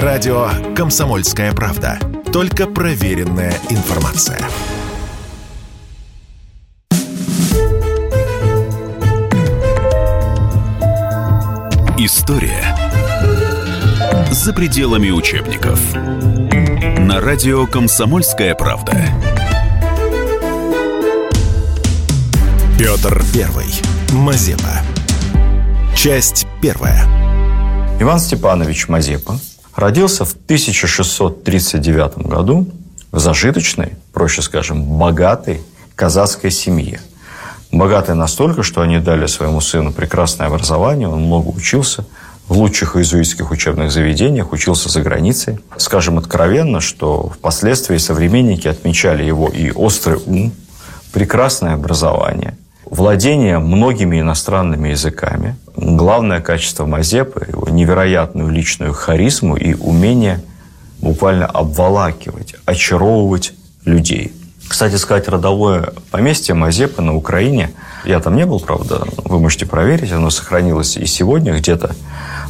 Радио «Комсомольская правда». Только проверенная информация. История за пределами учебников. На радио «Комсомольская правда». Петр Первый. Мазепа. Часть первая. Иван Степанович Мазепа родился в 1639 году в зажиточной, проще скажем, богатой казацкой семье. Богатой настолько, что они дали своему сыну прекрасное образование, он много учился в лучших иезуитских учебных заведениях, учился за границей. Скажем откровенно, что впоследствии современники отмечали его и острый ум, прекрасное образование, владение многими иностранными языками. Главное качество Мазепы – его невероятную личную харизму и умение буквально обволакивать, очаровывать людей. Кстати сказать, родовое поместье Мазепы на Украине, я там не был, правда, вы можете проверить, оно сохранилось и сегодня где-то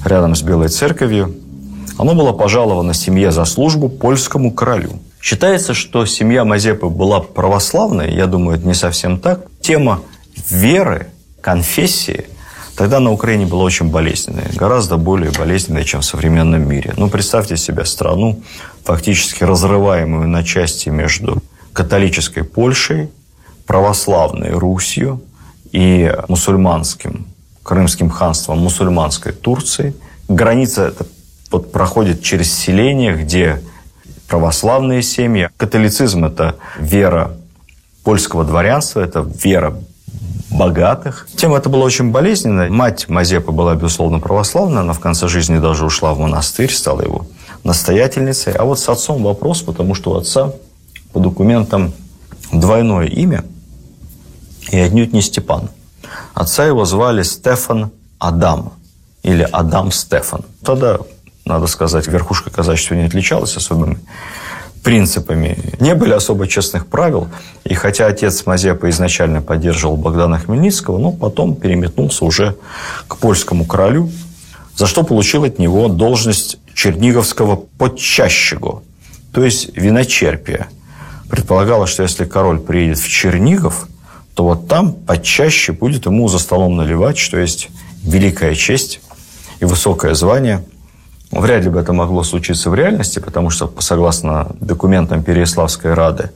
рядом с Белой церковью. Оно было пожаловано семье за службу польскому королю. Считается, что семья Мазепы была православной, я думаю, это не совсем так. Тема веры, конфессии тогда на Украине была очень болезненная, гораздо более болезненная, чем в современном мире. Ну, представьте себе страну, фактически разрываемую на части между католической Польшей, православной Русью и мусульманским Крымским ханством мусульманской Турции. Граница это вот проходит через селения, где православные семьи. Католицизм – это вера польского дворянства, это вера богатых. Тема это была очень болезненная. Мать Мазепы была, безусловно, православная. Она в конце жизни даже ушла в монастырь, стала его настоятельницей. А вот с отцом вопрос, потому что у отца по документам двойное имя и отнюдь не Степан. Отца его звали Стефан Адам или Адам Стефан. Тогда, надо сказать, верхушка казачества не отличалась особыми принципами. Не были особо честных правил. И хотя отец Мазепа изначально поддерживал Богдана Хмельницкого, но потом переметнулся уже к польскому королю, за что получил от него должность черниговского подчащего, то есть виночерпия. Предполагалось, что если король приедет в Чернигов, то вот там почаще будет ему за столом наливать, что есть великая честь и высокое звание – Вряд ли бы это могло случиться в реальности, потому что, согласно документам Переяславской Рады,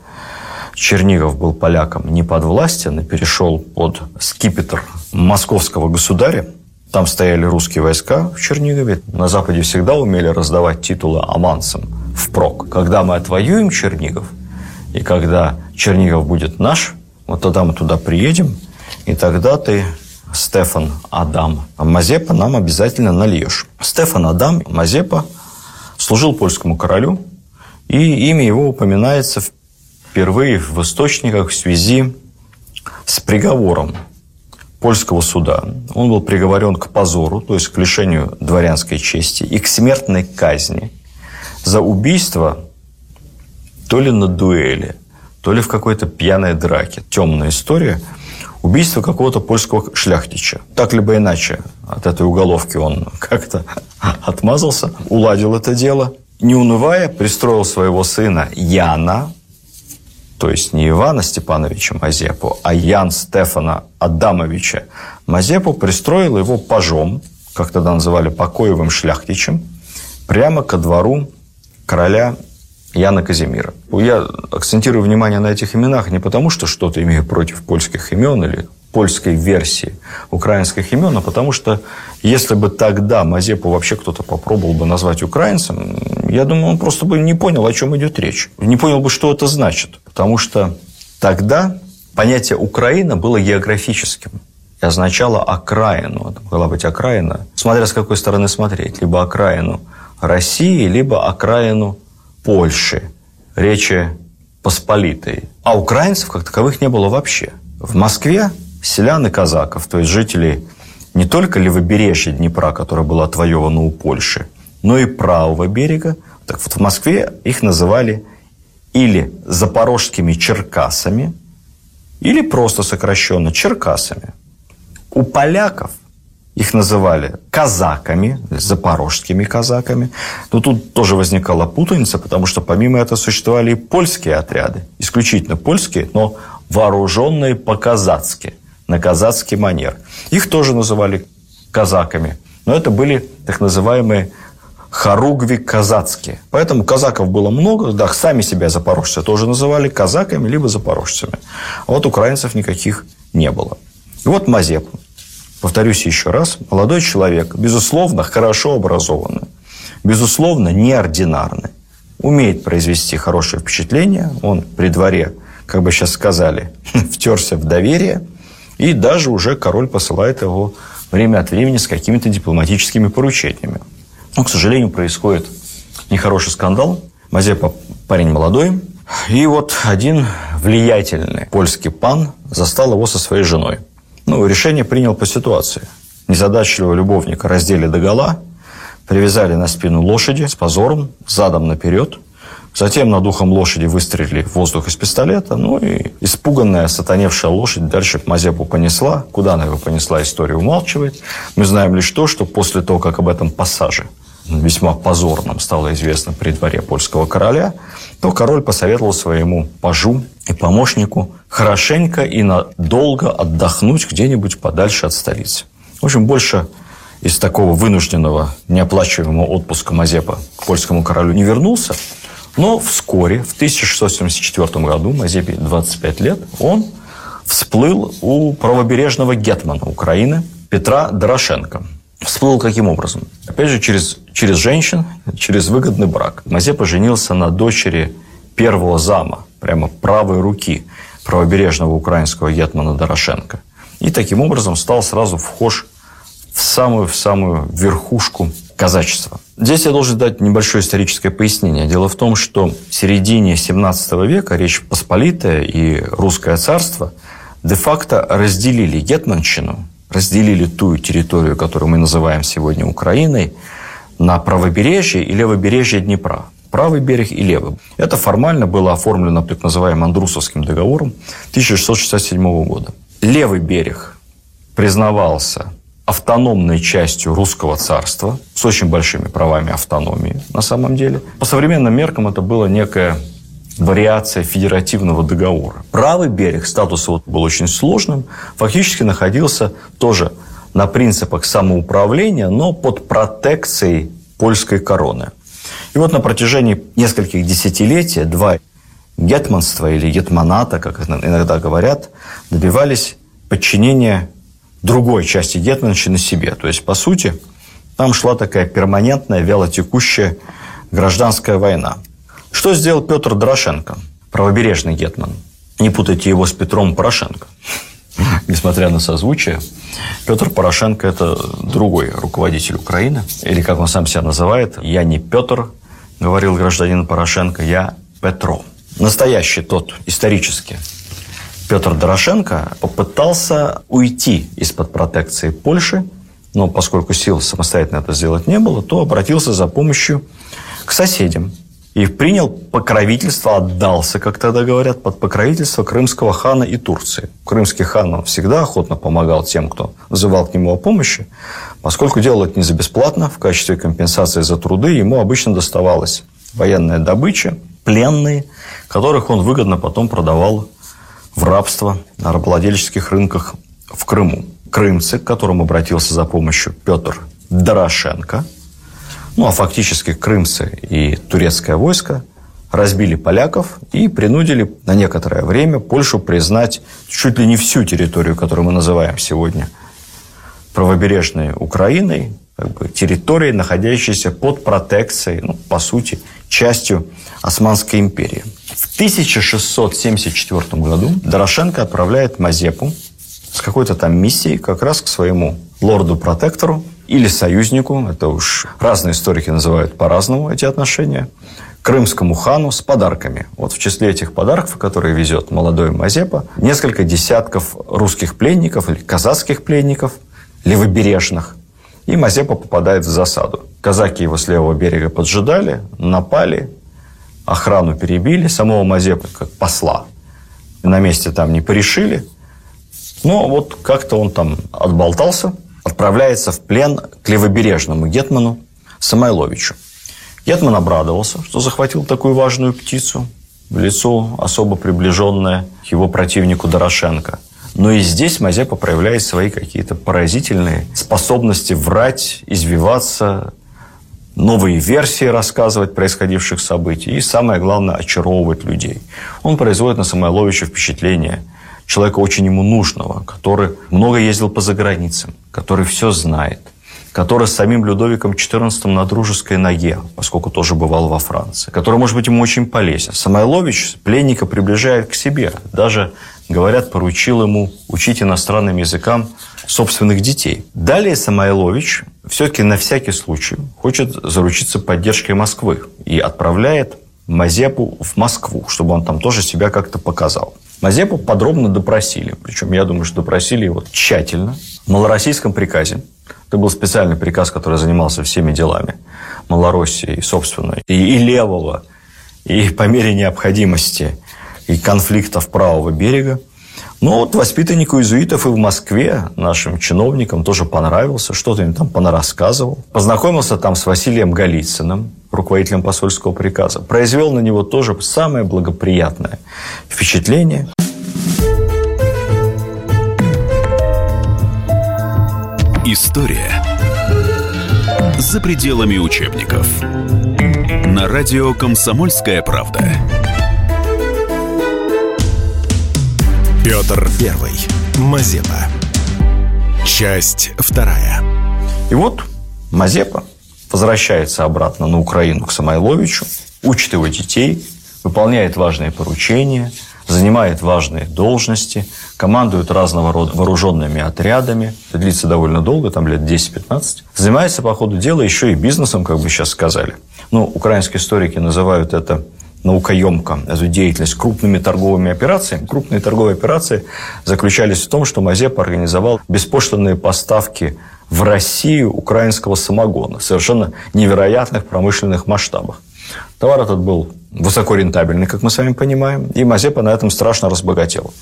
Чернигов был полякам не подвластен и перешел под скипетр московского государя. Там стояли русские войска в Чернигове. На Западе всегда умели раздавать титулы амансам впрок. Когда мы отвоюем Чернигов, и когда Чернигов будет наш, вот тогда мы туда приедем, и тогда ты Стефан Адам Мазепа нам обязательно нальешь. Стефан Адам Мазепа служил польскому королю, и имя его упоминается впервые в источниках в связи с приговором польского суда. Он был приговорен к позору, то есть к лишению дворянской чести и к смертной казни за убийство то ли на дуэли, то ли в какой-то пьяной драке. Темная история – убийство какого-то польского шляхтича. Так либо иначе от этой уголовки он как-то отмазался, уладил это дело. Не унывая, пристроил своего сына Яна, то есть не Ивана Степановича Мазепу, а Ян Стефана Адамовича Мазепу, пристроил его пажом, как тогда называли покоевым шляхтичем, прямо ко двору короля Яна Казимира. Я акцентирую внимание на этих именах не потому, что что-то имею против польских имен или польской версии украинских имен, а потому что если бы тогда Мазепу вообще кто-то попробовал бы назвать украинцем, я думаю, он просто бы не понял, о чем идет речь. Не понял бы, что это значит. Потому что тогда понятие «Украина» было географическим и означало окраину. Это могла быть окраина, смотря с какой стороны смотреть. Либо окраину России, либо окраину Польши, Речи Посполитой. А украинцев как таковых не было вообще. В Москве селян и казаков, то есть жителей не только левобережья Днепра, которое было отвоевано у Польши, но и правого берега. Так вот в Москве их называли или запорожскими черкасами, или просто сокращенно черкасами. У поляков их называли казаками, запорожскими казаками. Но тут тоже возникала путаница, потому что помимо этого существовали и польские отряды, исключительно польские, но вооруженные по-казацки, на казацкий манер. Их тоже называли казаками, но это были так называемые хоругви казацкие. Поэтому казаков было много, да, сами себя запорожцы тоже называли казаками либо запорожцами. А вот украинцев никаких не было. И вот Мазеп, повторюсь еще раз, молодой человек, безусловно, хорошо образованный, безусловно, неординарный, умеет произвести хорошее впечатление, он при дворе, как бы сейчас сказали, втерся в доверие, и даже уже король посылает его время от времени с какими-то дипломатическими поручениями. Но, к сожалению, происходит нехороший скандал. Мазепа парень молодой, и вот один влиятельный польский пан застал его со своей женой. Ну, решение принял по ситуации. Незадачливого любовника раздели до гола, привязали на спину лошади с позором, задом наперед. Затем над ухом лошади выстрелили в воздух из пистолета. Ну и испуганная, сатаневшая лошадь дальше Мазепу понесла. Куда она его понесла, история умалчивает. Мы знаем лишь то, что после того, как об этом пассаже весьма позорным стало известно при дворе польского короля, то король посоветовал своему пажу и помощнику хорошенько и надолго отдохнуть где-нибудь подальше от столицы. В общем, больше из такого вынужденного неоплачиваемого отпуска Мазепа к польскому королю не вернулся. Но вскоре, в 1674 году, Мазепе 25 лет, он всплыл у правобережного гетмана Украины Петра Дорошенко – Всплыл каким образом? Опять же, через, через женщин, через выгодный брак. Мазепа женился на дочери первого зама, прямо правой руки правобережного украинского гетмана Дорошенко. И таким образом стал сразу вхож в самую, в самую верхушку казачества. Здесь я должен дать небольшое историческое пояснение. Дело в том, что в середине 17 века Речь Посполитая и Русское царство де-факто разделили гетманщину разделили ту территорию, которую мы называем сегодня Украиной, на правобережье и левобережье Днепра. Правый берег и левый. Это формально было оформлено так называемым Андрусовским договором 1667 года. Левый берег признавался автономной частью русского царства с очень большими правами автономии на самом деле. По современным меркам это было некое вариация федеративного договора. Правый берег, статус его был очень сложным, фактически находился тоже на принципах самоуправления, но под протекцией польской короны. И вот на протяжении нескольких десятилетий два гетманства или гетманата, как иногда говорят, добивались подчинения другой части гетманщины себе. То есть, по сути, там шла такая перманентная, вялотекущая гражданская война. Что сделал Петр Дорошенко, правобережный гетман? Не путайте его с Петром Порошенко. Несмотря на созвучие, Петр Порошенко – это другой руководитель Украины. Или, как он сам себя называет, «Я не Петр», говорил гражданин Порошенко, «Я Петро». Настоящий тот, исторически, Петр Дорошенко попытался уйти из-под протекции Польши, но поскольку сил самостоятельно это сделать не было, то обратился за помощью к соседям – и принял покровительство, отдался, как тогда говорят, под покровительство крымского хана и Турции. Крымский хан он всегда охотно помогал тем, кто вызывал к нему о помощи, поскольку делал это не за бесплатно, в качестве компенсации за труды ему обычно доставалась военная добыча, пленные, которых он выгодно потом продавал в рабство на рабовладельческих рынках в Крыму. Крымцы, к которым обратился за помощью Петр Дорошенко – ну а фактически крымцы и турецкое войско разбили поляков и принудили на некоторое время Польшу признать чуть ли не всю территорию, которую мы называем сегодня правобережной Украиной, как бы территорией, находящейся под протекцией, ну, по сути, частью Османской империи. В 1674 году Дорошенко отправляет Мазепу с какой-то там миссией как раз к своему лорду-протектору или союзнику, это уж разные историки называют по-разному эти отношения, крымскому хану с подарками. Вот в числе этих подарков, которые везет молодой Мазепа, несколько десятков русских пленников или казахских пленников, левобережных. И Мазепа попадает в засаду. Казаки его с левого берега поджидали, напали, охрану перебили, самого Мазепа как посла на месте там не порешили. Но вот как-то он там отболтался – отправляется в плен к левобережному гетману Самойловичу. Гетман обрадовался, что захватил такую важную птицу, в лицо особо приближенное к его противнику Дорошенко. Но и здесь Мазепа проявляет свои какие-то поразительные способности врать, извиваться, новые версии рассказывать происходивших событий и, самое главное, очаровывать людей. Он производит на Самойловича впечатление человека очень ему нужного, который много ездил по заграницам, который все знает – который с самим Людовиком XIV на дружеской ноге, поскольку тоже бывал во Франции, который, может быть, ему очень полезен. Самойлович пленника приближает к себе. Даже, говорят, поручил ему учить иностранным языкам собственных детей. Далее Самойлович все-таки на всякий случай хочет заручиться поддержкой Москвы и отправляет Мазепу в Москву, чтобы он там тоже себя как-то показал. Мазепу подробно допросили. Причем, я думаю, что допросили его тщательно. В малороссийском приказе это был специальный приказ, который занимался всеми делами Малороссии, собственной, и, и левого, и по мере необходимости, и конфликтов правого берега. Но вот воспитаннику иезуитов и в Москве нашим чиновникам тоже понравился, что-то им там понарассказывал. Познакомился там с Василием Голицыным, руководителем посольского приказа. Произвел на него тоже самое благоприятное впечатление. История за пределами учебников. На радио «Комсомольская правда». Петр Первый. Мазепа. Часть вторая. И вот Мазепа возвращается обратно на Украину к Самойловичу, учит его детей, выполняет важные поручения, занимает важные должности, командует разного рода вооруженными отрядами. Это длится довольно долго, там лет 10-15. Занимается по ходу дела еще и бизнесом, как бы сейчас сказали. Ну, украинские историки называют это наукоемко эту деятельность крупными торговыми операциями. Крупные торговые операции заключались в том, что Мазепа организовал беспошлинные поставки в Россию украинского самогона в совершенно невероятных промышленных масштабах. Товар этот был высоко рентабельный, как мы с вами понимаем, и Мазепа на этом страшно разбогател.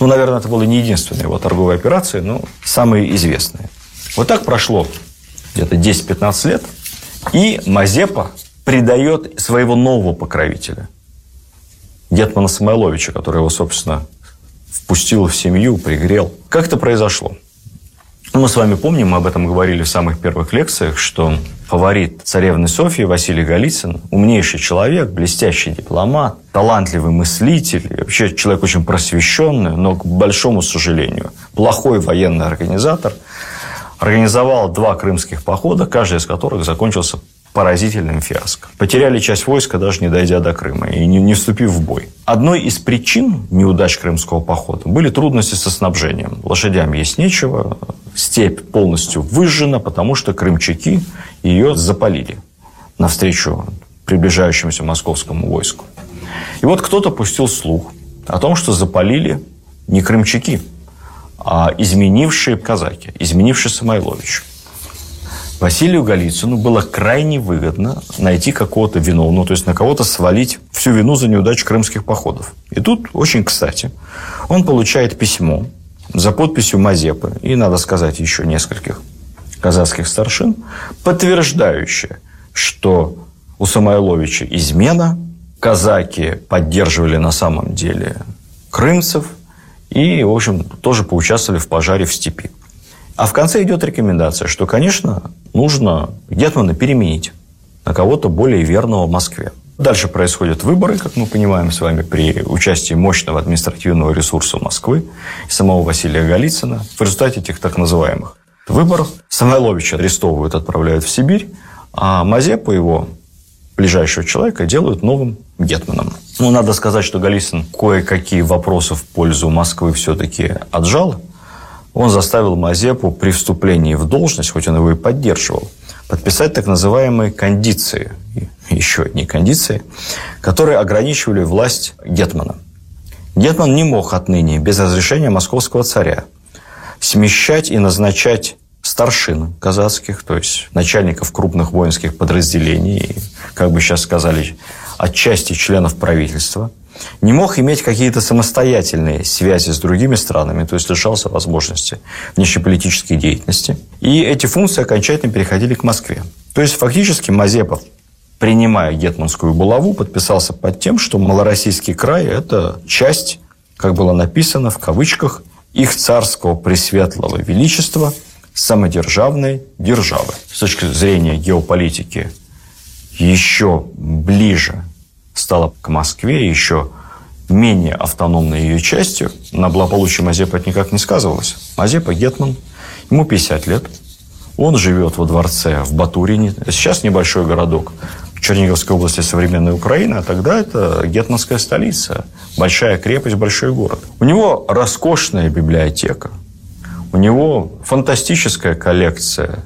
Ну, наверное, это была не единственная его торговая операция, но самые известные. Вот так прошло где-то 10-15 лет, и Мазепа предает своего нового покровителя, Гетмана Самойловича, который его, собственно, впустил в семью, пригрел. Как это произошло? Ну, мы с вами помним, мы об этом говорили в самых первых лекциях, что фаворит царевны Софьи Василий Голицын, умнейший человек, блестящий дипломат, талантливый мыслитель, вообще человек очень просвещенный, но, к большому сожалению, плохой военный организатор, организовал два крымских похода, каждый из которых закончился поразительным фиаско. Потеряли часть войска, даже не дойдя до Крыма и не, не вступив в бой. Одной из причин неудач крымского похода были трудности со снабжением. Лошадям есть нечего, степь полностью выжжена, потому что крымчаки ее запалили навстречу приближающемуся московскому войску. И вот кто-то пустил слух о том, что запалили не крымчаки, а изменившие казаки, изменившие Самойлович. Василию Голицыну было крайне выгодно найти какого-то виновного, то есть на кого-то свалить всю вину за неудачу крымских походов. И тут, очень кстати, он получает письмо за подписью Мазепы и, надо сказать, еще нескольких казахских старшин, подтверждающее, что у Самойловича измена, казаки поддерживали на самом деле крымцев и, в общем, тоже поучаствовали в пожаре в степи. А в конце идет рекомендация, что, конечно, нужно Гетмана переменить на кого-то более верного в Москве. Дальше происходят выборы, как мы понимаем с вами, при участии мощного административного ресурса Москвы и самого Василия Голицына. В результате этих так называемых выборов Самойловича арестовывают, отправляют в Сибирь, а Мазепу его ближайшего человека делают новым гетманом. Ну, надо сказать, что Голицын кое-какие вопросы в пользу Москвы все-таки отжал – он заставил Мазепу при вступлении в должность, хоть он его и поддерживал, подписать так называемые кондиции, еще одни кондиции, которые ограничивали власть Гетмана. Гетман не мог отныне, без разрешения московского царя, смещать и назначать старшин казацких, то есть начальников крупных воинских подразделений, как бы сейчас сказали, отчасти членов правительства, не мог иметь какие-то самостоятельные связи с другими странами, то есть лишался возможности внешнеполитической деятельности. И эти функции окончательно переходили к Москве. То есть фактически Мазепов принимая гетманскую булаву, подписался под тем, что Малороссийский край – это часть, как было написано в кавычках, их царского пресветлого величества самодержавной державы. С точки зрения геополитики еще ближе стала к Москве, еще менее автономной ее частью. На благополучие Мазепа это никак не сказывалось. Мазепа – гетман, ему 50 лет, он живет во дворце в Батурине. Сейчас небольшой городок Черниговской области современной Украины, а тогда это гетманская столица, большая крепость, большой город. У него роскошная библиотека, у него фантастическая коллекция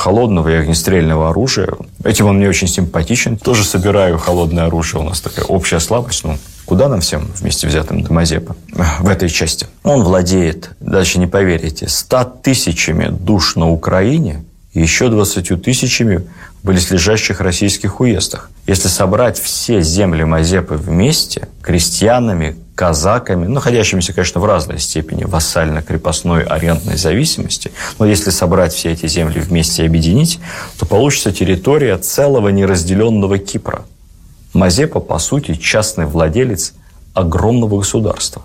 холодного и огнестрельного оружия. Этим он мне очень симпатичен. Тоже собираю холодное оружие. У нас такая общая слабость. Ну, куда нам всем вместе взятым до Мазепа в этой части? Он владеет, дальше не поверите, ста тысячами душ на Украине и еще 20 тысячами в близлежащих российских уездах. Если собрать все земли Мазепы вместе, крестьянами, казаками, находящимися, конечно, в разной степени вассально-крепостной арендной зависимости, но если собрать все эти земли вместе и объединить, то получится территория целого неразделенного Кипра. Мазепа, по сути, частный владелец огромного государства.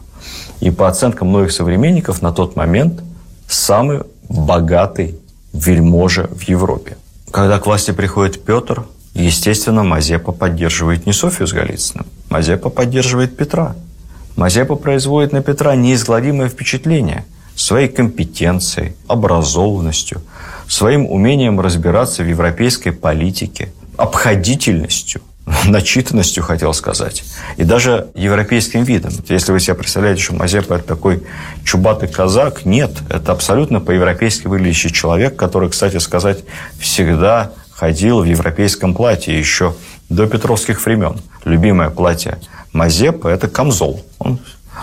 И по оценкам многих современников, на тот момент самый богатый вельможа в Европе. Когда к власти приходит Петр, естественно, Мазепа поддерживает не Софию с Голицыным, Мазепа поддерживает Петра. Мазепа производит на Петра неизгладимое впечатление своей компетенцией, образованностью, своим умением разбираться в европейской политике, обходительностью – начитанностью, хотел сказать, и даже европейским видом. Если вы себе представляете, что Мазепа – это такой чубатый казак, нет, это абсолютно по-европейски выглядящий человек, который, кстати сказать, всегда ходил в европейском платье еще до петровских времен. Любимое платье Мазепа – это камзол. Он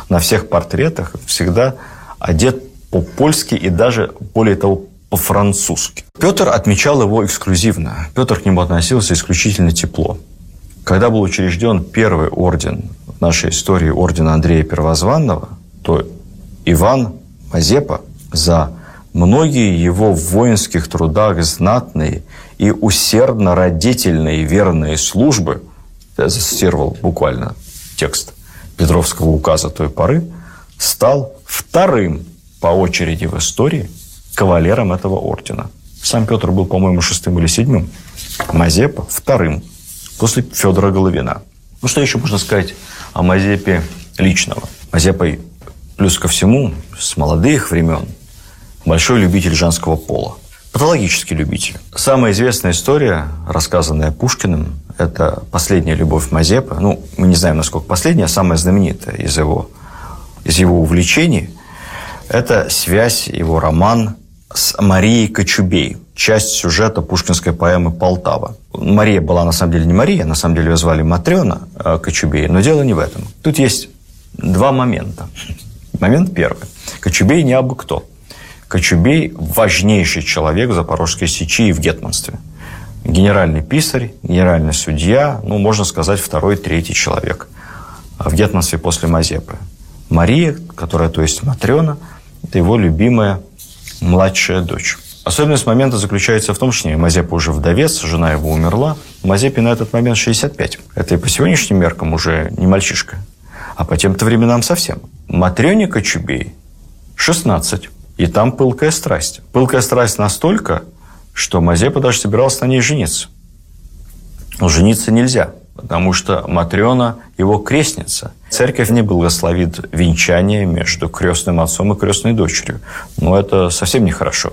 на всех портретах всегда одет по-польски и даже, более того, по-французски. Петр отмечал его эксклюзивно. Петр к нему относился исключительно тепло. Когда был учрежден первый орден в нашей истории, орден Андрея Первозванного, то Иван Мазепа за многие его в воинских трудах знатные и усердно родительные верные службы, я зацитировал буквально текст Петровского указа той поры, стал вторым по очереди в истории кавалером этого ордена. Сам Петр был, по-моему, шестым или седьмым. Мазепа – вторым после Федора Головина. Ну, что еще можно сказать о Мазепе личного? Мазепа, плюс ко всему, с молодых времен, большой любитель женского пола. Патологический любитель. Самая известная история, рассказанная Пушкиным, это «Последняя любовь Мазепы». Ну, мы не знаем, насколько последняя, а самая знаменитая из его, из его увлечений – это связь, его роман с Марией Кочубей, часть сюжета пушкинской поэмы «Полтава». Мария была на самом деле не Мария, на самом деле ее звали Матрена э, Кочубей, но дело не в этом. Тут есть два момента. Момент первый. Кочубей не абы кто. Кочубей – важнейший человек в Запорожской сечи и в гетманстве. Генеральный писарь, генеральный судья, ну, можно сказать, второй, третий человек в гетманстве после Мазепы. Мария, которая, то есть Матрена, это его любимая младшая дочь. Особенность момента заключается в том, что Мазепа уже вдовец, жена его умерла. Мазепе на этот момент 65. Это и по сегодняшним меркам уже не мальчишка, а по тем-то временам совсем. Матрёне Кочубей 16. И там пылкая страсть. Пылкая страсть настолько, что Мазепа даже собирался на ней жениться. Но жениться нельзя, потому что Матрена его крестница. Церковь не благословит венчание между крестным отцом и крестной дочерью. Но это совсем нехорошо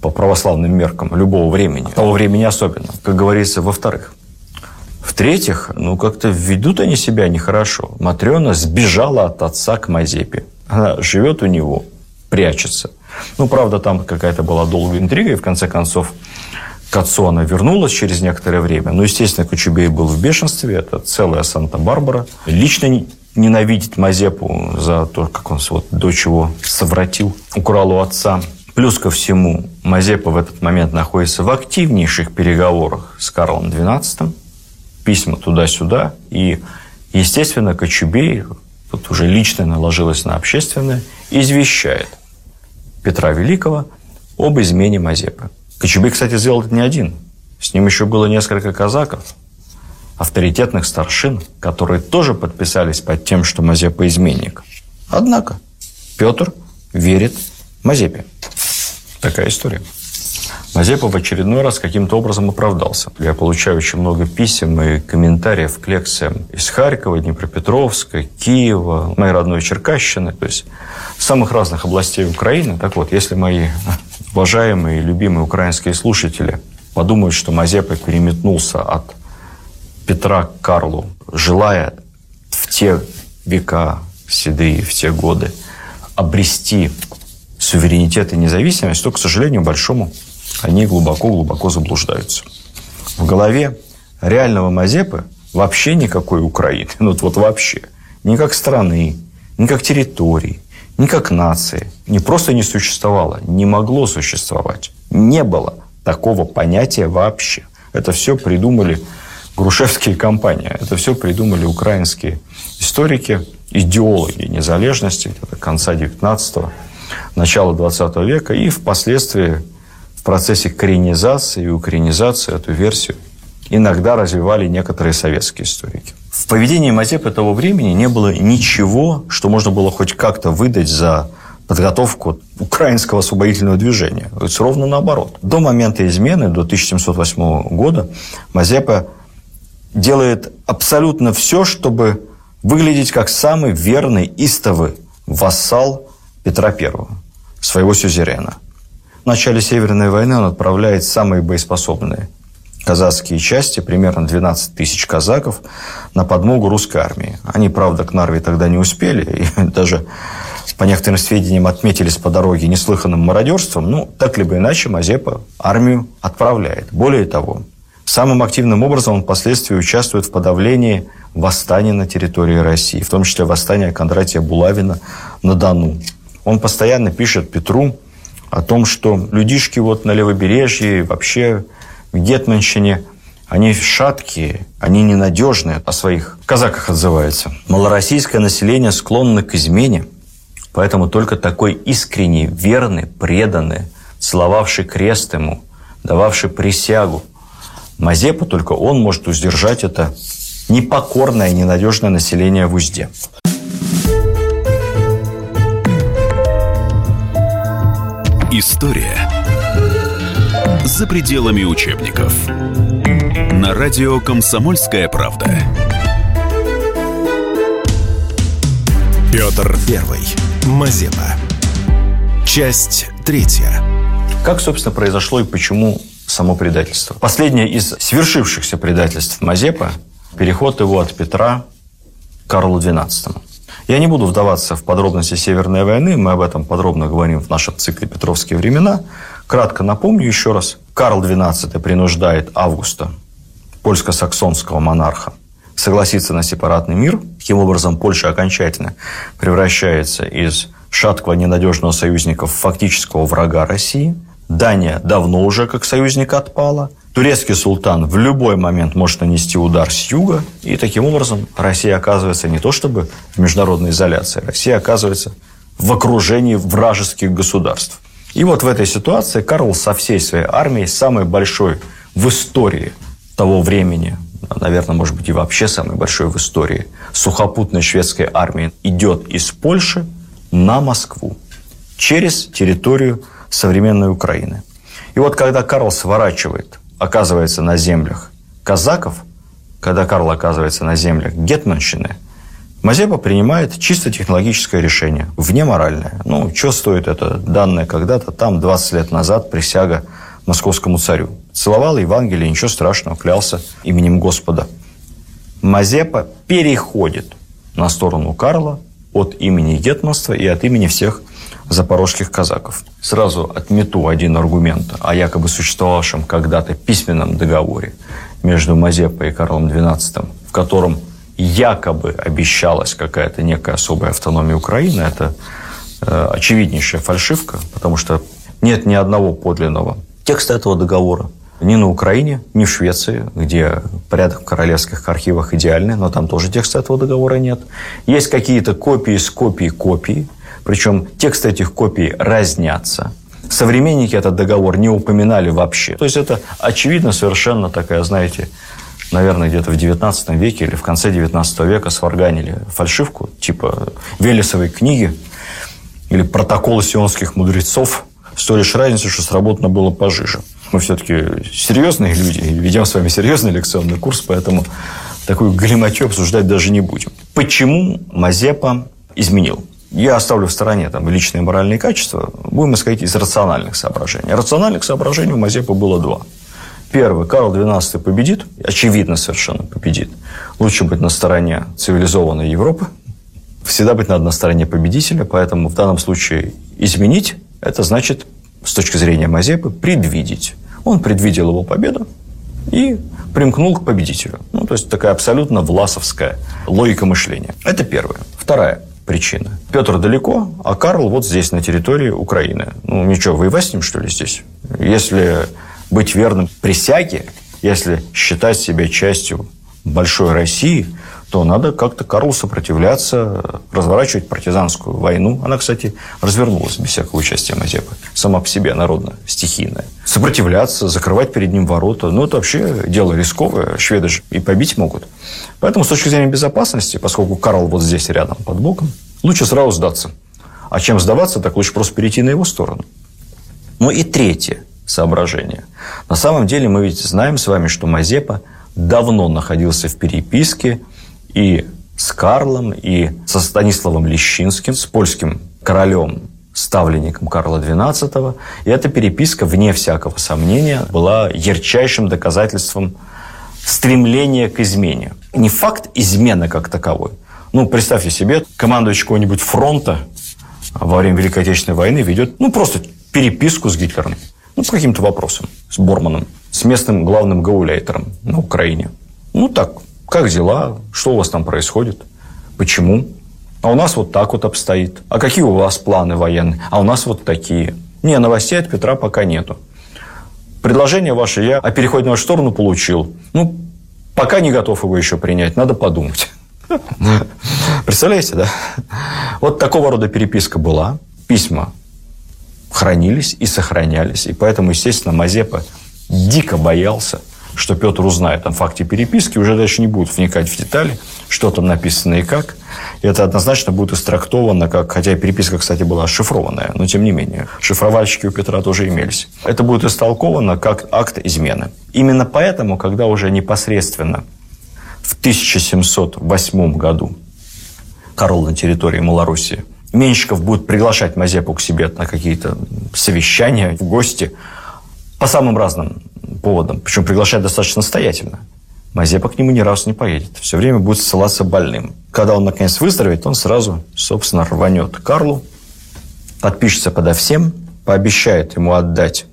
по православным меркам любого времени, того времени особенно, как говорится, во-вторых. В-третьих, ну как-то ведут они себя нехорошо. Матрена сбежала от отца к Мазепе. Она живет у него, прячется. Ну, правда, там какая-то была долгая интрига, и в конце концов к отцу она вернулась через некоторое время. Ну, естественно, Кочубей был в бешенстве, это целая Санта-Барбара. Лично ненавидит Мазепу за то, как он вот дочь его совратил, украл у отца. Плюс ко всему, Мазепа в этот момент находится в активнейших переговорах с Карлом XII, письма туда-сюда, и Естественно, Кочубей, тут уже личное наложилось на общественное, извещает Петра Великого об измене Мазепы. Кочубей, кстати, сделал это не один. С ним еще было несколько казаков, авторитетных старшин, которые тоже подписались под тем, что Мазепа изменник. Однако Петр верит Мазепе. Такая история. Мазепа в очередной раз каким-то образом оправдался. Я получаю очень много писем и комментариев к лекциям из Харькова, Днепропетровска, Киева, моей родной Черкащины, то есть самых разных областей Украины. Так вот, если мои уважаемые и любимые украинские слушатели подумают, что Мазепа переметнулся от Петра к Карлу, желая в те века седые, в те годы обрести суверенитет и независимость, то, к сожалению, большому они глубоко-глубоко заблуждаются. В голове реального Мазепы вообще никакой Украины, ну вот вообще, ни как страны, ни как территории, ни как нации, не просто не существовало, не могло существовать. Не было такого понятия вообще. Это все придумали грушевские компании, это все придумали украинские историки, идеологи незалежности конца 19-го, начала 20 века и впоследствии в процессе коренизации и укоренизации эту версию иногда развивали некоторые советские историки. В поведении Мазепы того времени не было ничего, что можно было хоть как-то выдать за подготовку украинского освободительного движения. То есть ровно наоборот. До момента измены, до 1708 года, Мазепа делает абсолютно все, чтобы выглядеть как самый верный, истовый вассал Петра I, своего сюзерена – начале Северной войны он отправляет самые боеспособные казацкие части, примерно 12 тысяч казаков, на подмогу русской армии. Они, правда, к Нарве тогда не успели, и даже по некоторым сведениям отметились по дороге неслыханным мародерством. Ну, так либо иначе Мазепа армию отправляет. Более того, самым активным образом он впоследствии участвует в подавлении восстания на территории России, в том числе восстания Кондратия Булавина на Дону. Он постоянно пишет Петру, о том, что людишки вот на левобережье, вообще в Гетманщине, они шаткие, они ненадежные, о своих казаках отзываются. Малороссийское население склонно к измене, поэтому только такой искренний, верный, преданный, целовавший крест ему, дававший присягу, Мазепа только он может удержать это непокорное, ненадежное население в узде. История за пределами учебников. На радио «Комсомольская правда». Петр Первый. Мазепа. Часть третья. Как, собственно, произошло и почему само предательство? Последнее из свершившихся предательств Мазепа – переход его от Петра к Карлу XII. Я не буду вдаваться в подробности Северной войны, мы об этом подробно говорим в нашем цикле «Петровские времена». Кратко напомню еще раз. Карл XII принуждает Августа, польско-саксонского монарха, согласиться на сепаратный мир. Таким образом, Польша окончательно превращается из шаткого ненадежного союзника в фактического врага России. Дания давно уже как союзник отпала турецкий султан в любой момент может нанести удар с юга, и таким образом Россия оказывается не то чтобы в международной изоляции, Россия оказывается в окружении вражеских государств. И вот в этой ситуации Карл со всей своей армией, самой большой в истории того времени, наверное, может быть, и вообще самой большой в истории, сухопутной шведской армии, идет из Польши на Москву через территорию современной Украины. И вот когда Карл сворачивает оказывается на землях казаков, когда Карл оказывается на землях Гетманщины, Мазепа принимает чисто технологическое решение, вне моральное. Ну, что стоит это данное когда-то, там 20 лет назад присяга московскому царю. Целовал Евангелие, ничего страшного, клялся именем Господа. Мазепа переходит на сторону Карла от имени Гетманства и от имени всех запорожских казаков. Сразу отмету один аргумент о якобы существовавшем когда-то письменном договоре между Мазепой и Карлом XII, в котором якобы обещалась какая-то некая особая автономия Украины. Это э, очевиднейшая фальшивка, потому что нет ни одного подлинного текста этого договора. ни на Украине, ни в Швеции, где порядок в королевских архивах идеальный, но там тоже текста этого договора нет. Есть какие-то копии с копий копий, причем тексты этих копий разнятся. Современники этот договор не упоминали вообще. То есть это очевидно совершенно такая, знаете, наверное, где-то в 19 веке или в конце 19 века сварганили фальшивку, типа Велесовой книги или протокола сионских мудрецов, с той лишь разницей, что сработано было пожиже. Мы все-таки серьезные люди, ведем с вами серьезный лекционный курс, поэтому такую галиматью обсуждать даже не будем. Почему Мазепа изменил? Я оставлю в стороне там, личные моральные качества. Будем исходить из рациональных соображений. Рациональных соображений у Мазепы было два. Первый. Карл XII победит. Очевидно совершенно победит. Лучше быть на стороне цивилизованной Европы. Всегда быть на стороне победителя. Поэтому в данном случае изменить – это значит, с точки зрения Мазепы, предвидеть. Он предвидел его победу и примкнул к победителю. Ну, то есть такая абсолютно власовская логика мышления. Это первое. Вторая причина. Петр далеко, а Карл вот здесь, на территории Украины. Ну, ничего, воевать с ним, что ли, здесь? Если быть верным присяге, если считать себя частью большой России, то надо как-то Карлу сопротивляться, разворачивать партизанскую войну. Она, кстати, развернулась без всякого участия Мазепы. Сама по себе народно, стихийная. Сопротивляться, закрывать перед ним ворота. Ну, это вообще дело рисковое. Шведы же и побить могут. Поэтому, с точки зрения безопасности, поскольку Карл вот здесь рядом, под боком, лучше сразу сдаться. А чем сдаваться, так лучше просто перейти на его сторону. Ну и третье соображение. На самом деле мы ведь знаем с вами, что Мазепа давно находился в переписке и с Карлом, и со Станиславом Лещинским, с польским королем, ставленником Карла XII. И эта переписка, вне всякого сомнения, была ярчайшим доказательством стремления к измене. Не факт измены как таковой. Ну, представьте себе, командующий какого-нибудь фронта во время Великой Отечественной войны ведет, ну, просто переписку с Гитлером. Ну, по каким-то вопросам. С Борманом. С местным главным гауляйтером на Украине. Ну, так, как дела? Что у вас там происходит? Почему? А у нас вот так вот обстоит. А какие у вас планы военные? А у нас вот такие. Не, новостей от Петра пока нету. Предложение ваше я о переходе на вашу сторону получил. Ну, пока не готов его еще принять, надо подумать. Представляете, да? Вот такого рода переписка была. Письма хранились и сохранялись. И поэтому, естественно, Мазепа дико боялся, что Петр узнает о факте переписки, уже дальше не будет вникать в детали, что там написано и как. И это однозначно будет истрактовано, как, хотя переписка, кстати, была шифрованная, но тем не менее, шифровальщики у Петра тоже имелись. Это будет истолковано как акт измены. Именно поэтому, когда уже непосредственно в 1708 году Карл на территории Малоруссии Меньшиков будет приглашать Мазепу к себе на какие-то совещания, в гости по самым разным поводам. Причем приглашать достаточно настоятельно. Мазепа к нему ни разу не поедет. Все время будет ссылаться больным. Когда он, наконец, выздоровеет, он сразу, собственно, рванет Карлу, подпишется подо всем, пообещает ему отдать,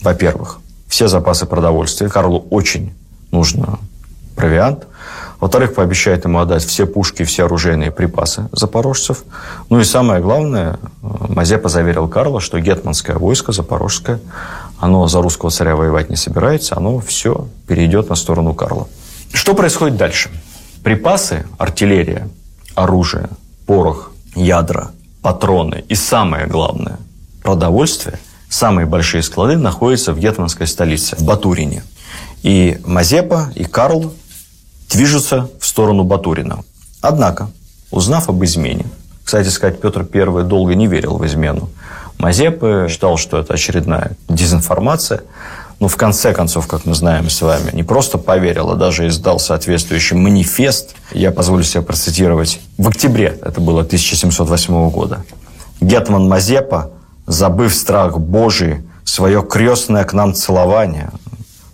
во-первых, все запасы продовольствия. Карлу очень нужно провиант – во-вторых, пообещает ему отдать все пушки, все оружейные припасы запорожцев. Ну и самое главное, Мазепа заверил Карла, что гетманское войско запорожское, оно за русского царя воевать не собирается, оно все перейдет на сторону Карла. Что происходит дальше? Припасы, артиллерия, оружие, порох, ядра, патроны и самое главное, продовольствие, самые большие склады находятся в гетманской столице, в Батурине. И Мазепа, и Карл движутся в сторону Батурина. Однако, узнав об измене, кстати сказать, Петр I долго не верил в измену, Мазепы считал, что это очередная дезинформация, но в конце концов, как мы знаем с вами, не просто поверил, а даже издал соответствующий манифест. Я позволю себе процитировать. В октябре, это было 1708 года, Гетман Мазепа, забыв страх Божий, свое крестное к нам целование,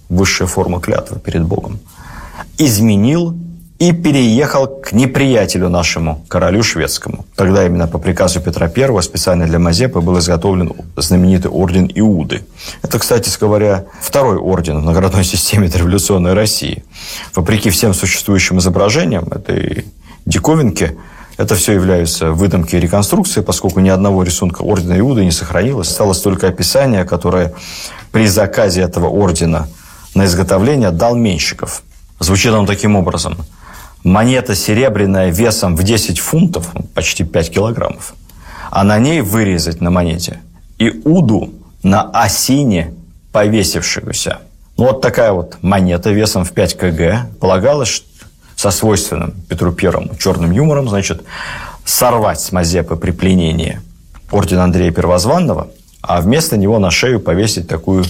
высшая форма клятвы перед Богом, изменил и переехал к неприятелю нашему, королю шведскому. Тогда именно по приказу Петра I специально для Мазепы был изготовлен знаменитый орден Иуды. Это, кстати говоря, второй орден в наградной системе революционной России. Вопреки всем существующим изображениям этой диковинки, это все являются выдумки и реконструкции, поскольку ни одного рисунка ордена Иуды не сохранилось. Осталось только описание, которое при заказе этого ордена – на изготовление дал Менщиков. Звучит он таким образом. Монета серебряная весом в 10 фунтов, почти 5 килограммов, а на ней вырезать на монете и уду на осине повесившегося. Ну, вот такая вот монета весом в 5 кг полагалось со свойственным Петру Первому черным юмором, значит, сорвать с Мазепы при пленении орден Андрея Первозванного, а вместо него на шею повесить такую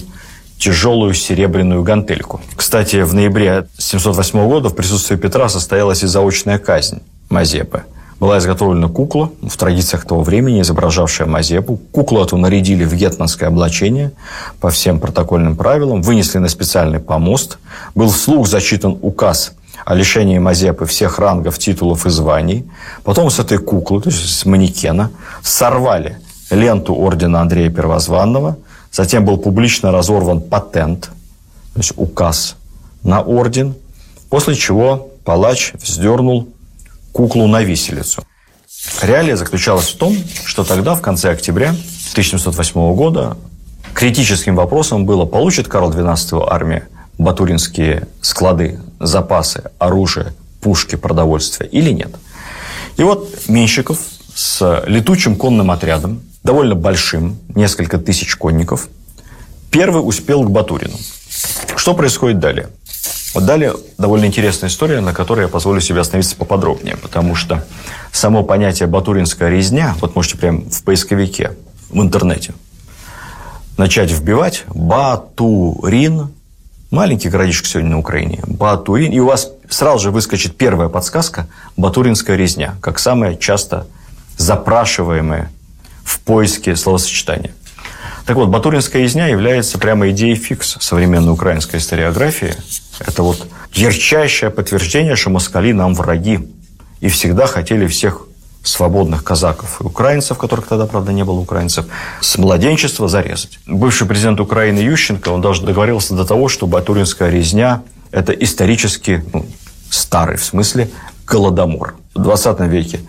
тяжелую серебряную гантельку. Кстати, в ноябре 708 года в присутствии Петра состоялась и заочная казнь Мазепы. Была изготовлена кукла, в традициях того времени, изображавшая Мазепу. Куклу эту нарядили в гетманское облачение по всем протокольным правилам, вынесли на специальный помост. Был вслух зачитан указ о лишении Мазепы всех рангов, титулов и званий. Потом с этой куклы, то есть с манекена, сорвали ленту ордена Андрея Первозванного – Затем был публично разорван патент, то есть указ на орден, после чего палач вздернул куклу на виселицу. Реалия заключалась в том, что тогда, в конце октября 1708 года, критическим вопросом было, получит Карл XII армия батуринские склады, запасы, оружие, пушки, продовольствие или нет. И вот Менщиков с летучим конным отрядом довольно большим, несколько тысяч конников. Первый успел к Батурину. Что происходит далее? Вот далее довольно интересная история, на которой я позволю себе остановиться поподробнее, потому что само понятие «батуринская резня», вот можете прямо в поисковике, в интернете, начать вбивать «Батурин», маленький городишко сегодня на Украине, Батурин, и у вас сразу же выскочит первая подсказка «Батуринская резня», как самая часто запрашиваемая в поиске словосочетания. Так вот, Батуринская язня является прямо идеей фикс современной украинской историографии. Это вот ярчайшее подтверждение, что москали нам враги. И всегда хотели всех свободных казаков и украинцев, которых тогда, правда, не было украинцев, с младенчества зарезать. Бывший президент Украины Ющенко, он даже договорился до того, что Батуринская резня – это исторически ну, старый, в смысле, голодомор. В 20 веке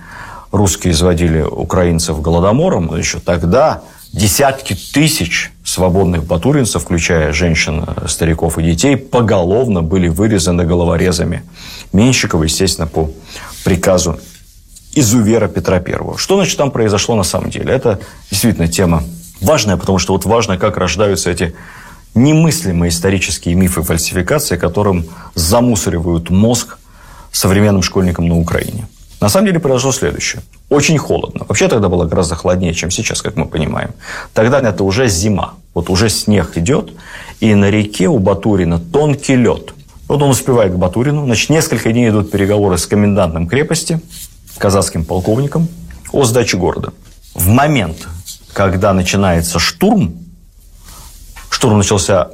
русские изводили украинцев голодомором, еще тогда десятки тысяч свободных батуринцев, включая женщин, стариков и детей, поголовно были вырезаны головорезами Менщикова, естественно, по приказу изувера Петра Первого. Что, значит, там произошло на самом деле? Это действительно тема важная, потому что вот важно, как рождаются эти немыслимые исторические мифы фальсификации, которым замусоривают мозг современным школьникам на Украине. На самом деле произошло следующее. Очень холодно. Вообще тогда было гораздо холоднее, чем сейчас, как мы понимаем. Тогда это уже зима. Вот уже снег идет, и на реке у Батурина тонкий лед. Вот он успевает к Батурину. Значит, несколько дней идут переговоры с комендантом крепости, казахским полковником, о сдаче города. В момент, когда начинается штурм, штурм начался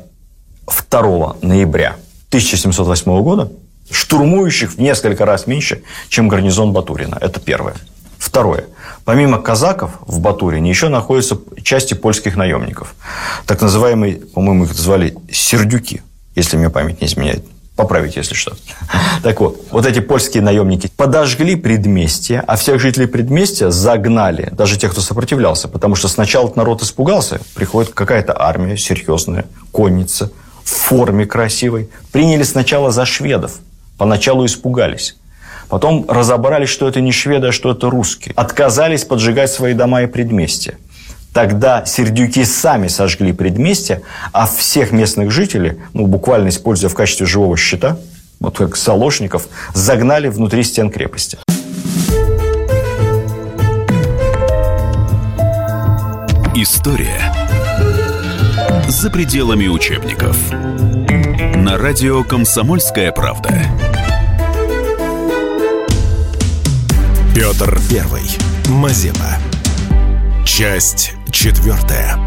2 ноября 1708 года, штурмующих в несколько раз меньше, чем гарнизон Батурина. Это первое. Второе. Помимо казаков в Батурине еще находятся части польских наемников. Так называемые, по-моему, их звали сердюки, если мне память не изменяет. Поправить, если что. Так вот, вот эти польские наемники подожгли предместье, а всех жителей предместья загнали, даже тех, кто сопротивлялся, потому что сначала народ испугался, приходит какая-то армия серьезная, конница, в форме красивой. Приняли сначала за шведов – Поначалу испугались. Потом разобрались, что это не шведы, а что это русские. Отказались поджигать свои дома и предместья. Тогда сердюки сами сожгли предместья, а всех местных жителей, ну, буквально используя в качестве живого щита, вот как заложников, загнали внутри стен крепости. История за пределами учебников на радио «Комсомольская правда». Петр Первый. Мазепа. Часть четвертая.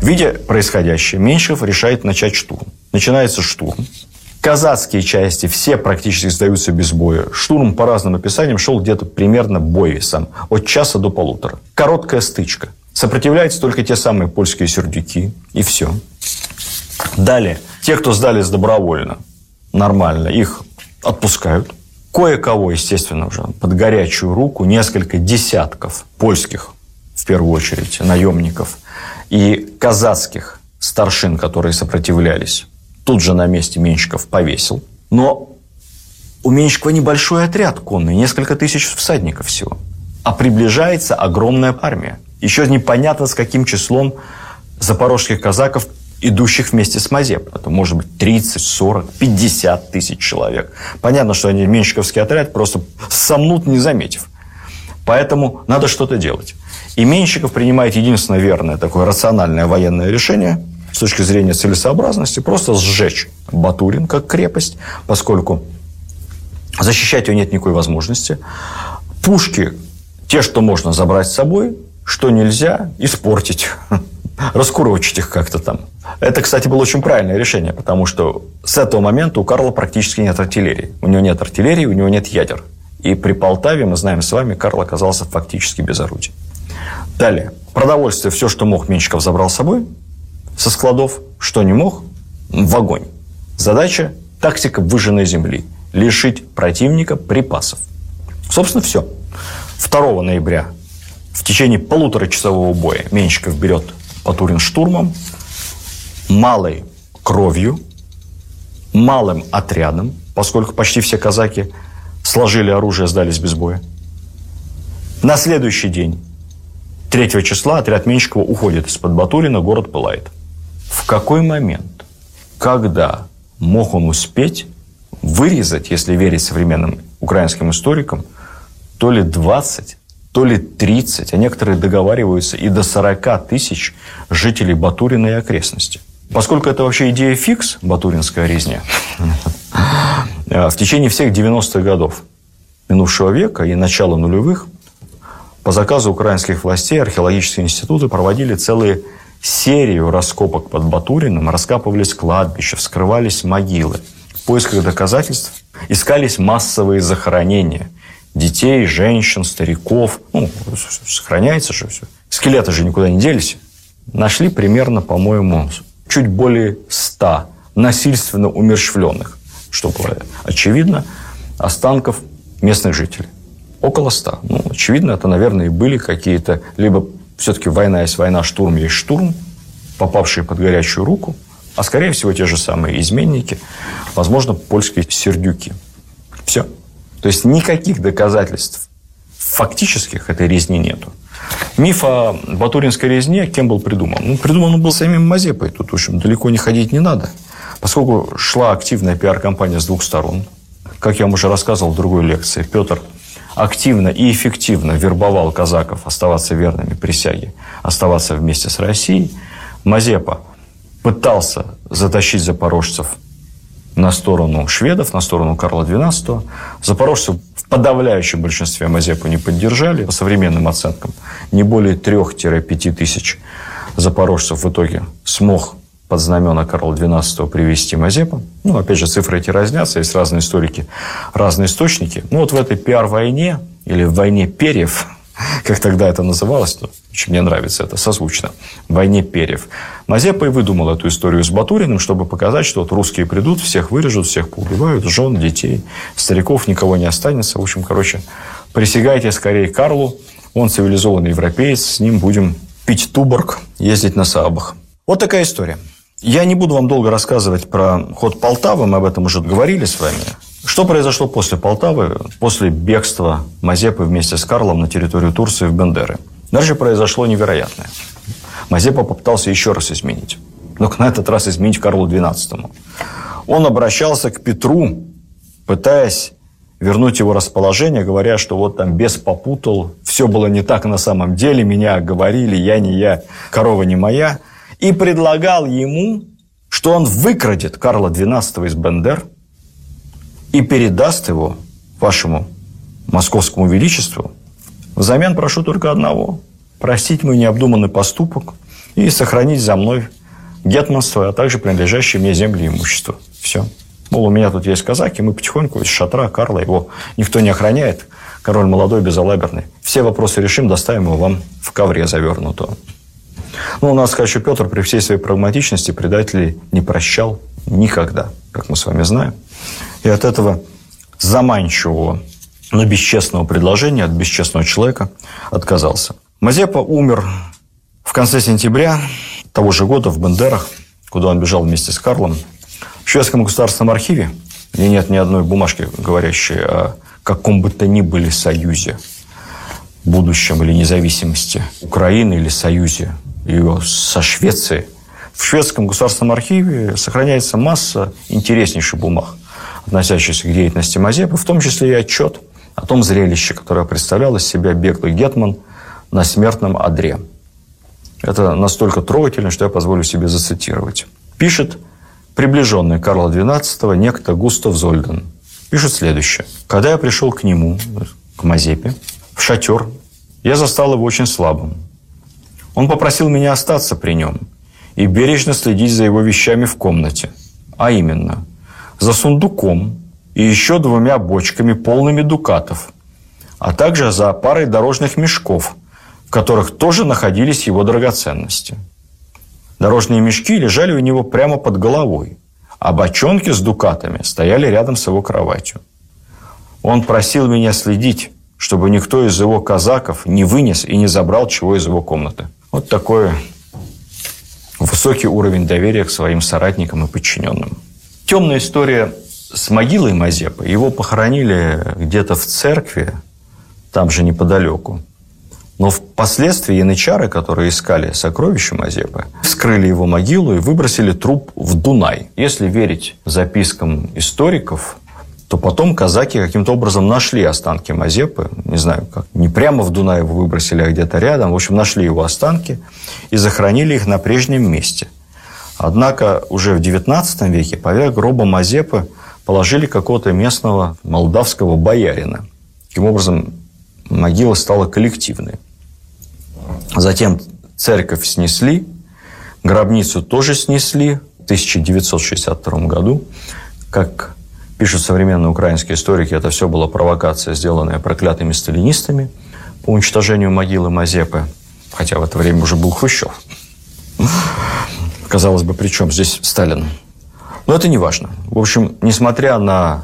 Видя происходящее, Меньшев решает начать штурм. Начинается штурм. Казацкие части все практически сдаются без боя. Штурм, по разным описаниям, шел где-то примерно бой весом. От часа до полутора. Короткая стычка. Сопротивляются только те самые польские сердюки. И все. Далее. Те, кто сдались добровольно, нормально, их отпускают. Кое-кого, естественно, уже под горячую руку, несколько десятков польских, в первую очередь, наемников и казацких старшин, которые сопротивлялись, Тут же на месте Менщиков повесил. Но у Менщикова небольшой отряд конный, несколько тысяч всадников всего. А приближается огромная армия. Еще непонятно, с каким числом запорожских казаков, идущих вместе с Мазепой. Это может быть 30, 40, 50 тысяч человек. Понятно, что они Менщиковский отряд просто сомнут, не заметив. Поэтому надо что-то делать. И Менщиков принимает единственное верное такое рациональное военное решение с точки зрения целесообразности просто сжечь Батурин как крепость, поскольку защищать ее нет никакой возможности. Пушки, те, что можно забрать с собой, что нельзя, испортить, раскурочить их как-то там. Это, кстати, было очень правильное решение, потому что с этого момента у Карла практически нет артиллерии. У него нет артиллерии, у него нет ядер. И при Полтаве, мы знаем с вами, Карл оказался фактически без орудий. Далее. Продовольствие, все, что мог, Менщиков забрал с собой со складов. Что не мог, в огонь. Задача – тактика выжженной земли. Лишить противника припасов. Собственно, все. 2 ноября в течение полуторачасового боя Менщиков берет Батурин штурмом, малой кровью, малым отрядом, поскольку почти все казаки сложили оружие, сдались без боя. На следующий день, 3 числа, отряд Менщикова уходит из-под Батурина, город пылает. В какой момент, когда мог он успеть вырезать, если верить современным украинским историкам, то ли 20, то ли 30, а некоторые договариваются и до 40 тысяч жителей Батурина и окрестности. Поскольку это вообще идея фикс, батуринская резня, в течение всех 90-х годов минувшего века и начала нулевых по заказу украинских властей археологические институты проводили целые серию раскопок под Батурином, раскапывались кладбища, вскрывались могилы. В поисках доказательств искались массовые захоронения – детей, женщин, стариков. Ну, сохраняется же все. Скелеты же никуда не делись. Нашли примерно, по-моему, чуть более ста насильственно умерщвленных, что было очевидно, останков местных жителей. Около ста. Ну, очевидно, это, наверное, и были какие-то... Либо все-таки война есть война, штурм есть штурм, попавшие под горячую руку, а, скорее всего, те же самые изменники, возможно, польские сердюки. Все. То есть никаких доказательств фактических этой резни нету. Миф о Батуринской резне кем был придуман? Ну, придуман он был самим Мазепой. Тут, в общем, далеко не ходить не надо. Поскольку шла активная пиар-компания с двух сторон, как я вам уже рассказывал в другой лекции, Петр активно и эффективно вербовал казаков оставаться верными присяге, оставаться вместе с Россией. Мазепа пытался затащить запорожцев на сторону шведов, на сторону Карла XII. Запорожцы в подавляющем большинстве Мазепу не поддержали. По современным оценкам, не более 3-5 тысяч запорожцев в итоге смог под знамена Карла XII привести Мазепа. Ну, опять же, цифры эти разнятся, есть разные историки, разные источники. Ну, вот в этой пиар-войне или в войне перьев как тогда это называлось, то очень мне нравится это созвучно, войне перьев. Мазепа и выдумал эту историю с Батуриным, чтобы показать, что вот русские придут, всех вырежут, всех поубивают, жен, детей, стариков, никого не останется. В общем, короче, присягайте скорее Карлу, он цивилизованный европеец, с ним будем пить туборг, ездить на Саабах. Вот такая история. Я не буду вам долго рассказывать про ход Полтавы, мы об этом уже говорили с вами. Что произошло после Полтавы, после бегства Мазепы вместе с Карлом на территорию Турции в Бендеры? Дальше произошло невероятное. Мазепа попытался еще раз изменить. Но на этот раз изменить Карлу XII. Он обращался к Петру, пытаясь вернуть его расположение, говоря, что вот там бес попутал, все было не так на самом деле, меня говорили, я не я, корова не моя. И предлагал ему, что он выкрадет Карла XII из Бендер – и передаст его вашему московскому величеству, взамен прошу только одного – простить мой необдуманный поступок и сохранить за мной гетманство, а также принадлежащие мне земли и имущество. Все. Мол, у меня тут есть казаки, мы потихоньку из шатра Карла, его никто не охраняет, король молодой, безалаберный. Все вопросы решим, доставим его вам в ковре завернутого. Ну, у нас, хочу Петр при всей своей прагматичности предателей не прощал никогда, как мы с вами знаем. И от этого заманчивого, но бесчестного предложения от бесчестного человека отказался. Мазепа умер в конце сентября того же года в Бендерах, куда он бежал вместе с Карлом. В Шведском государственном архиве где нет ни одной бумажки, говорящей о каком бы то ни были союзе, будущем или независимости Украины или союзе ее со Швецией. В шведском государственном архиве сохраняется масса интереснейших бумаг, относящихся к деятельности Мазепы, в том числе и отчет о том зрелище, которое представлял из себя беглый гетман на смертном одре. Это настолько трогательно, что я позволю себе зацитировать. Пишет приближенный Карла XII, некто Густав Зольден. Пишет следующее. «Когда я пришел к нему, к Мазепе, в шатер, я застал его очень слабым. Он попросил меня остаться при нем и бережно следить за его вещами в комнате, а именно за сундуком и еще двумя бочками, полными дукатов, а также за парой дорожных мешков, в которых тоже находились его драгоценности. Дорожные мешки лежали у него прямо под головой, а бочонки с дукатами стояли рядом с его кроватью. Он просил меня следить, чтобы никто из его казаков не вынес и не забрал чего из его комнаты. Вот такой высокий уровень доверия к своим соратникам и подчиненным. Темная история с могилой Мазепы. Его похоронили где-то в церкви, там же неподалеку. Но впоследствии янычары, которые искали сокровища Мазепы, вскрыли его могилу и выбросили труп в Дунай. Если верить запискам историков, то потом казаки каким-то образом нашли останки Мазепы. Не знаю, как. Не прямо в Дунай его выбросили, а где-то рядом. В общем, нашли его останки и захоронили их на прежнем месте. Однако уже в XIX веке поверх гроба Мазепы положили какого-то местного молдавского боярина. Таким образом, могила стала коллективной. Затем церковь снесли, гробницу тоже снесли в 1962 году. Как пишут современные украинские историки, это все была провокация, сделанная проклятыми сталинистами по уничтожению могилы Мазепы. Хотя в это время уже был Хрущев. Казалось бы, при чем здесь Сталин? Но это не важно. В общем, несмотря на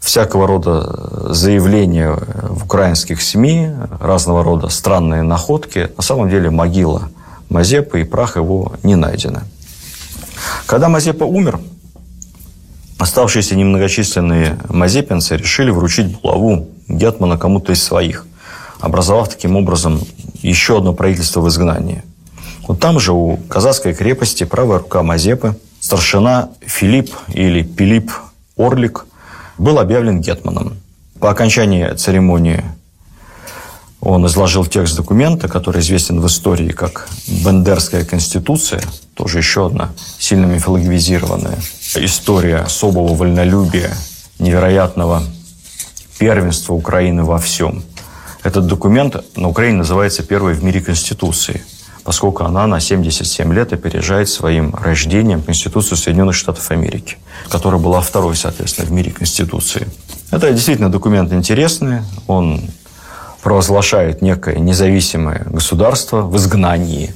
всякого рода заявления в украинских СМИ, разного рода странные находки. На самом деле могила Мазепы и прах его не найдены. Когда Мазепа умер, оставшиеся немногочисленные мазепинцы решили вручить булаву Гетмана кому-то из своих, образовав таким образом еще одно правительство в изгнании. Вот там же у казахской крепости правая рука Мазепы, старшина Филипп или Пилип Орлик – был объявлен гетманом. По окончании церемонии он изложил текст документа, который известен в истории как Бендерская конституция, тоже еще одна сильно мифологизированная история особого вольнолюбия, невероятного первенства Украины во всем. Этот документ на Украине называется «Первой в мире Конституцией», поскольку она на 77 лет опережает своим рождением Конституцию Соединенных Штатов Америки которая была второй, соответственно, в мире Конституции. Это действительно документ интересный. Он провозглашает некое независимое государство в изгнании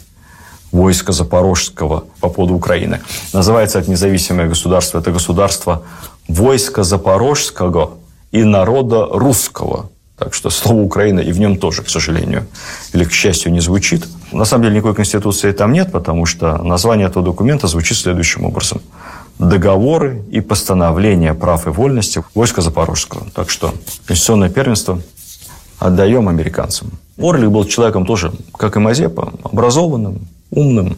войска Запорожского по поводу Украины. Называется это независимое государство. Это государство войска Запорожского и народа русского. Так что слово Украина и в нем тоже, к сожалению, или к счастью, не звучит. На самом деле никакой конституции там нет, потому что название этого документа звучит следующим образом – договоры и постановления прав и вольности войска Запорожского. Так что конституционное первенство отдаем американцам. Орлик был человеком тоже, как и Мазепа, образованным, умным,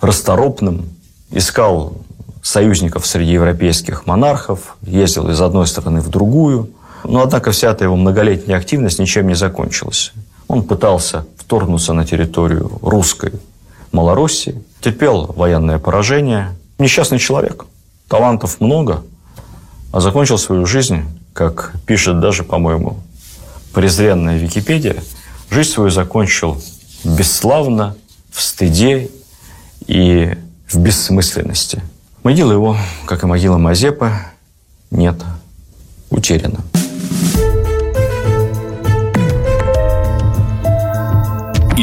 расторопным, искал союзников среди европейских монархов, ездил из одной страны в другую. Но, однако, вся эта его многолетняя активность ничем не закончилась. Он пытался вторгнуться на территорию русской Малороссии, терпел военное поражение, несчастный человек. Талантов много, а закончил свою жизнь, как пишет даже, по-моему, презренная Википедия, жизнь свою закончил бесславно, в стыде и в бессмысленности. Могила его, как и могила Мазепы, нет, утеряна.